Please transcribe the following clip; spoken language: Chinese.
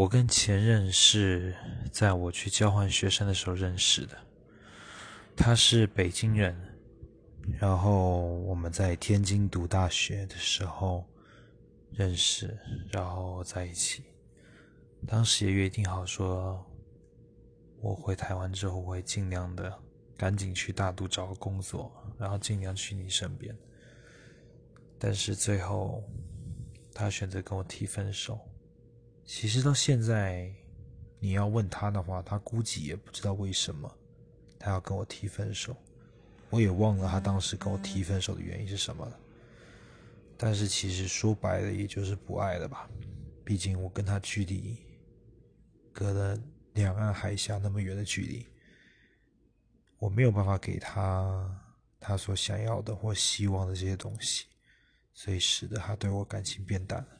我跟前任是在我去交换学生的时候认识的。他是北京人，然后我们在天津读大学的时候认识，然后在一起。当时也约定好说，我回台湾之后我会尽量的赶紧去大都找个工作，然后尽量去你身边。但是最后，他选择跟我提分手。其实到现在，你要问他的话，他估计也不知道为什么他要跟我提分手。我也忘了他当时跟我提分手的原因是什么了。但是其实说白了，也就是不爱了吧。毕竟我跟他距离隔了两岸海峡那么远的距离，我没有办法给他他所想要的或希望的这些东西，所以使得他对我感情变淡了。